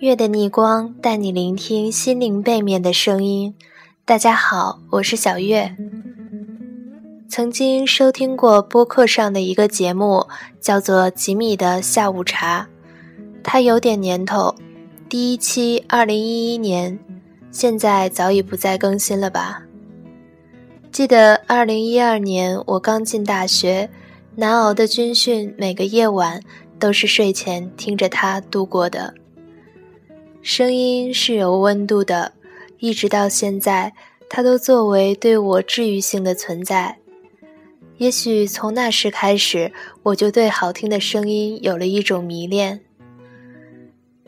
月的逆光带你聆听心灵背面的声音。大家好，我是小月。曾经收听过播客上的一个节目，叫做《吉米的下午茶》，它有点年头，第一期二零一一年，现在早已不再更新了吧？记得二零一二年我刚进大学，难熬的军训，每个夜晚都是睡前听着他度过的。声音是有温度的，一直到现在，它都作为对我治愈性的存在。也许从那时开始，我就对好听的声音有了一种迷恋。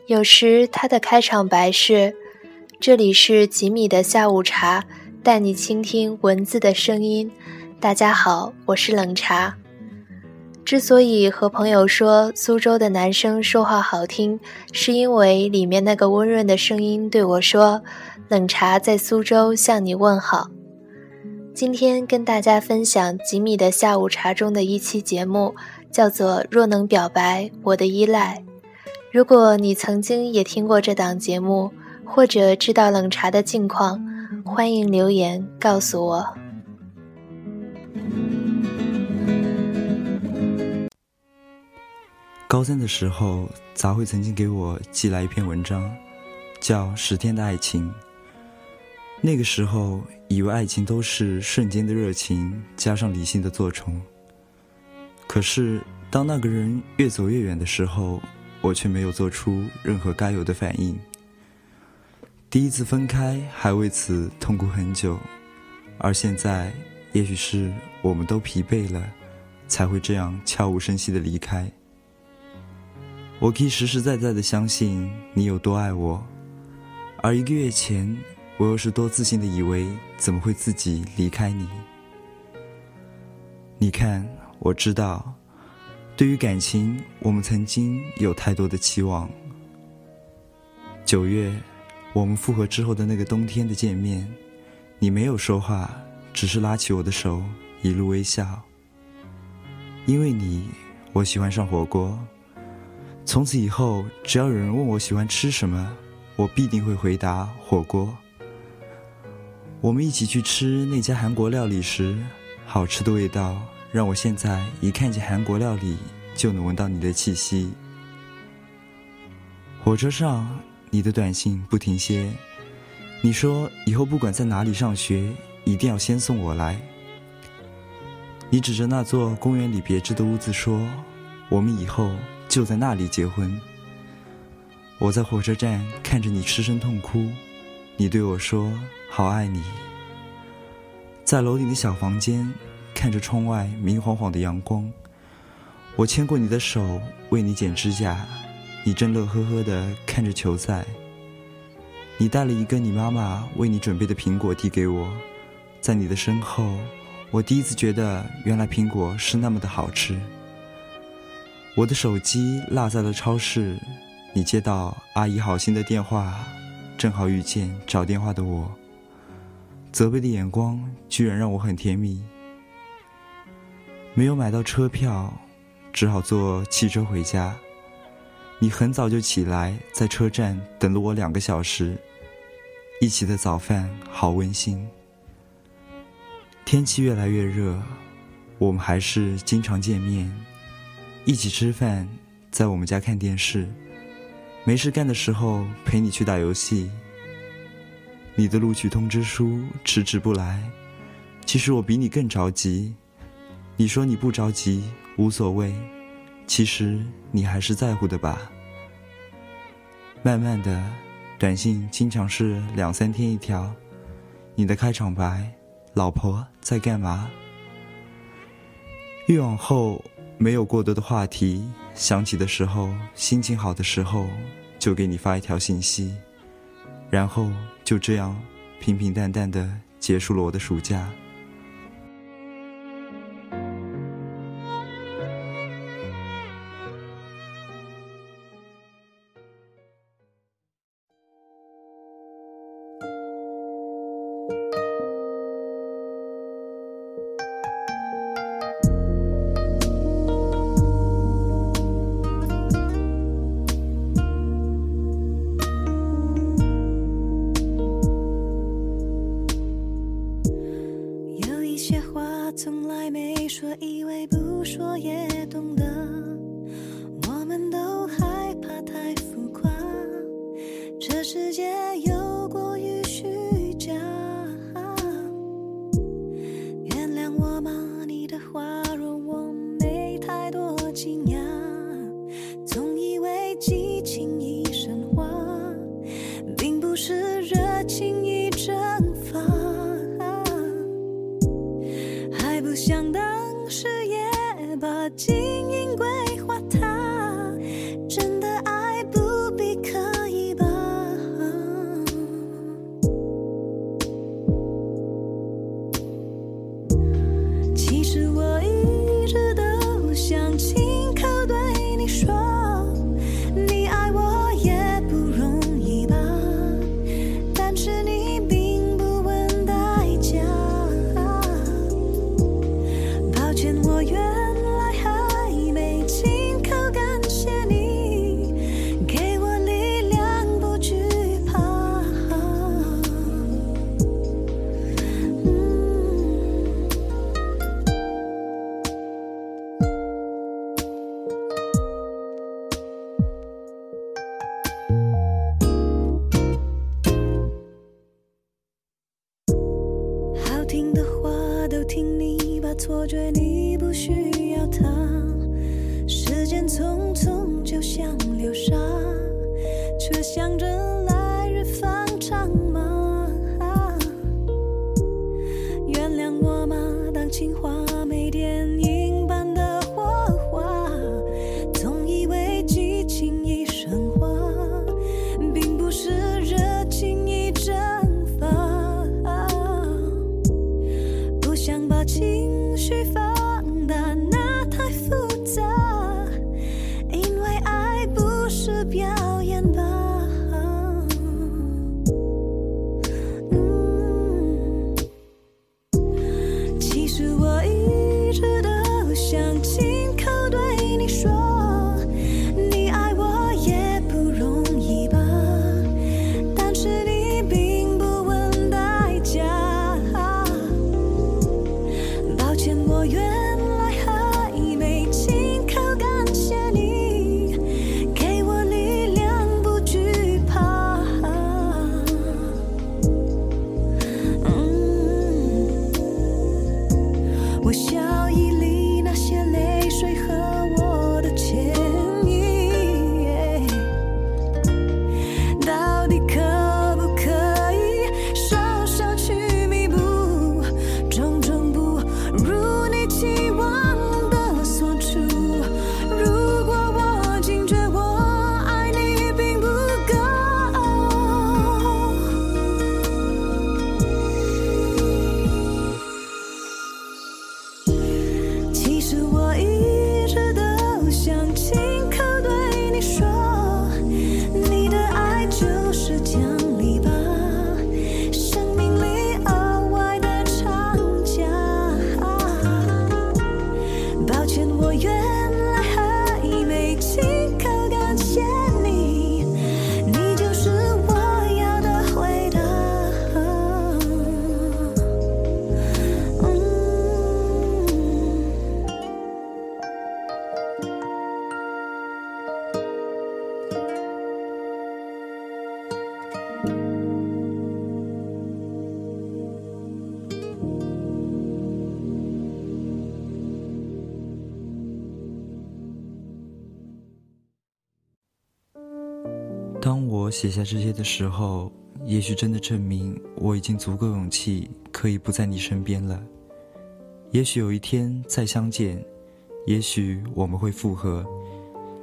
有时他的开场白是：“这里是吉米的下午茶，带你倾听文字的声音。”大家好，我是冷茶。之所以和朋友说苏州的男生说话好听，是因为里面那个温润的声音对我说：“冷茶在苏州向你问好。”今天跟大家分享吉米的下午茶中的一期节目，叫做《若能表白我的依赖》。如果你曾经也听过这档节目，或者知道冷茶的近况，欢迎留言告诉我。高三的时候，杂会曾经给我寄来一篇文章，叫《十天的爱情》。那个时候，以为爱情都是瞬间的热情加上理性的做成。可是，当那个人越走越远的时候，我却没有做出任何该有的反应。第一次分开，还为此痛苦很久，而现在，也许是我们都疲惫了，才会这样悄无声息的离开。我可以实实在在的相信你有多爱我，而一个月前，我又是多自信的以为怎么会自己离开你？你看，我知道，对于感情，我们曾经有太多的期望。九月，我们复合之后的那个冬天的见面，你没有说话，只是拉起我的手，一路微笑。因为你，我喜欢上火锅。从此以后，只要有人问我喜欢吃什么，我必定会回答火锅。我们一起去吃那家韩国料理时，好吃的味道让我现在一看见韩国料理就能闻到你的气息。火车上，你的短信不停歇，你说以后不管在哪里上学，一定要先送我来。你指着那座公园里别致的屋子说：“我们以后。”就在那里结婚。我在火车站看着你失声痛哭，你对我说：“好爱你。”在楼顶的小房间，看着窗外明晃晃的阳光，我牵过你的手为你剪指甲，你正乐呵呵的看着球赛。你带了一个你妈妈为你准备的苹果递给我，在你的身后，我第一次觉得原来苹果是那么的好吃。我的手机落在了超市，你接到阿姨好心的电话，正好遇见找电话的我。责备的眼光居然让我很甜蜜。没有买到车票，只好坐汽车回家。你很早就起来，在车站等了我两个小时。一起的早饭好温馨。天气越来越热，我们还是经常见面。一起吃饭，在我们家看电视，没事干的时候陪你去打游戏。你的录取通知书迟迟不来，其实我比你更着急。你说你不着急，无所谓，其实你还是在乎的吧。慢慢的，短信经常是两三天一条。你的开场白：“老婆在干嘛？”越往后。没有过多的话题，想起的时候，心情好的时候，就给你发一条信息，然后就这样平平淡淡的结束了我的暑假。经营关错觉你不需要他。时间匆匆，就像流沙，却想着当我写下这些的时候，也许真的证明我已经足够勇气，可以不在你身边了。也许有一天再相见，也许我们会复合，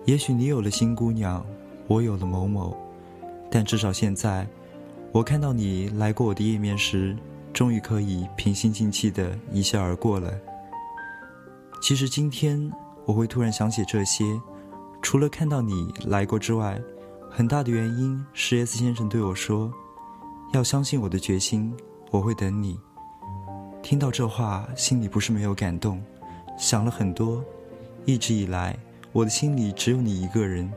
也许你有了新姑娘，我有了某某，但至少现在，我看到你来过我的页面时，终于可以平心静气的一笑而过了。其实今天我会突然想起这些，除了看到你来过之外，很大的原因是 S 先生对我说：“要相信我的决心，我会等你。”听到这话，心里不是没有感动，想了很多。一直以来，我的心里只有你一个人，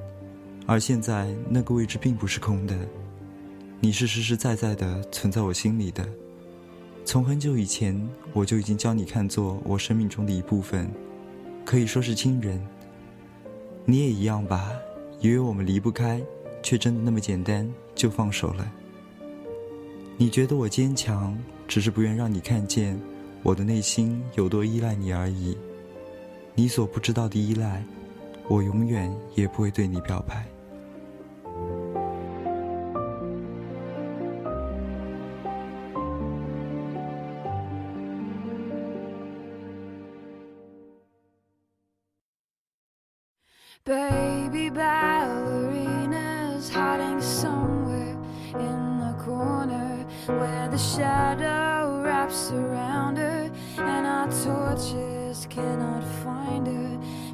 而现在那个位置并不是空的，你是实实在在的存在我心里的。从很久以前，我就已经将你看作我生命中的一部分。可以说是亲人。你也一样吧，以为我们离不开，却真的那么简单就放手了。你觉得我坚强，只是不愿让你看见我的内心有多依赖你而已。你所不知道的依赖，我永远也不会对你表白。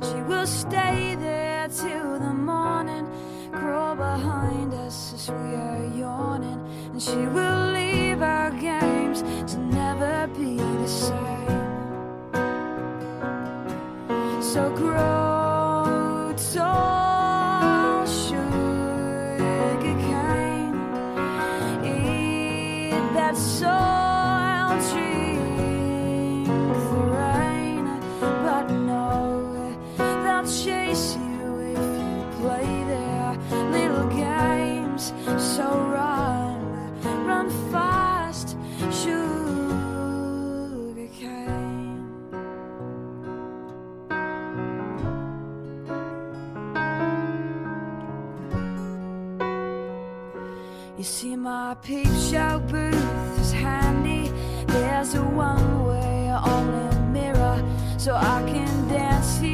She will stay there till the morning, crawl behind us as we are yawning, and she will leave our games to never be the same. So grow my peep show booth is handy. There's a one way only mirror, so I can dance to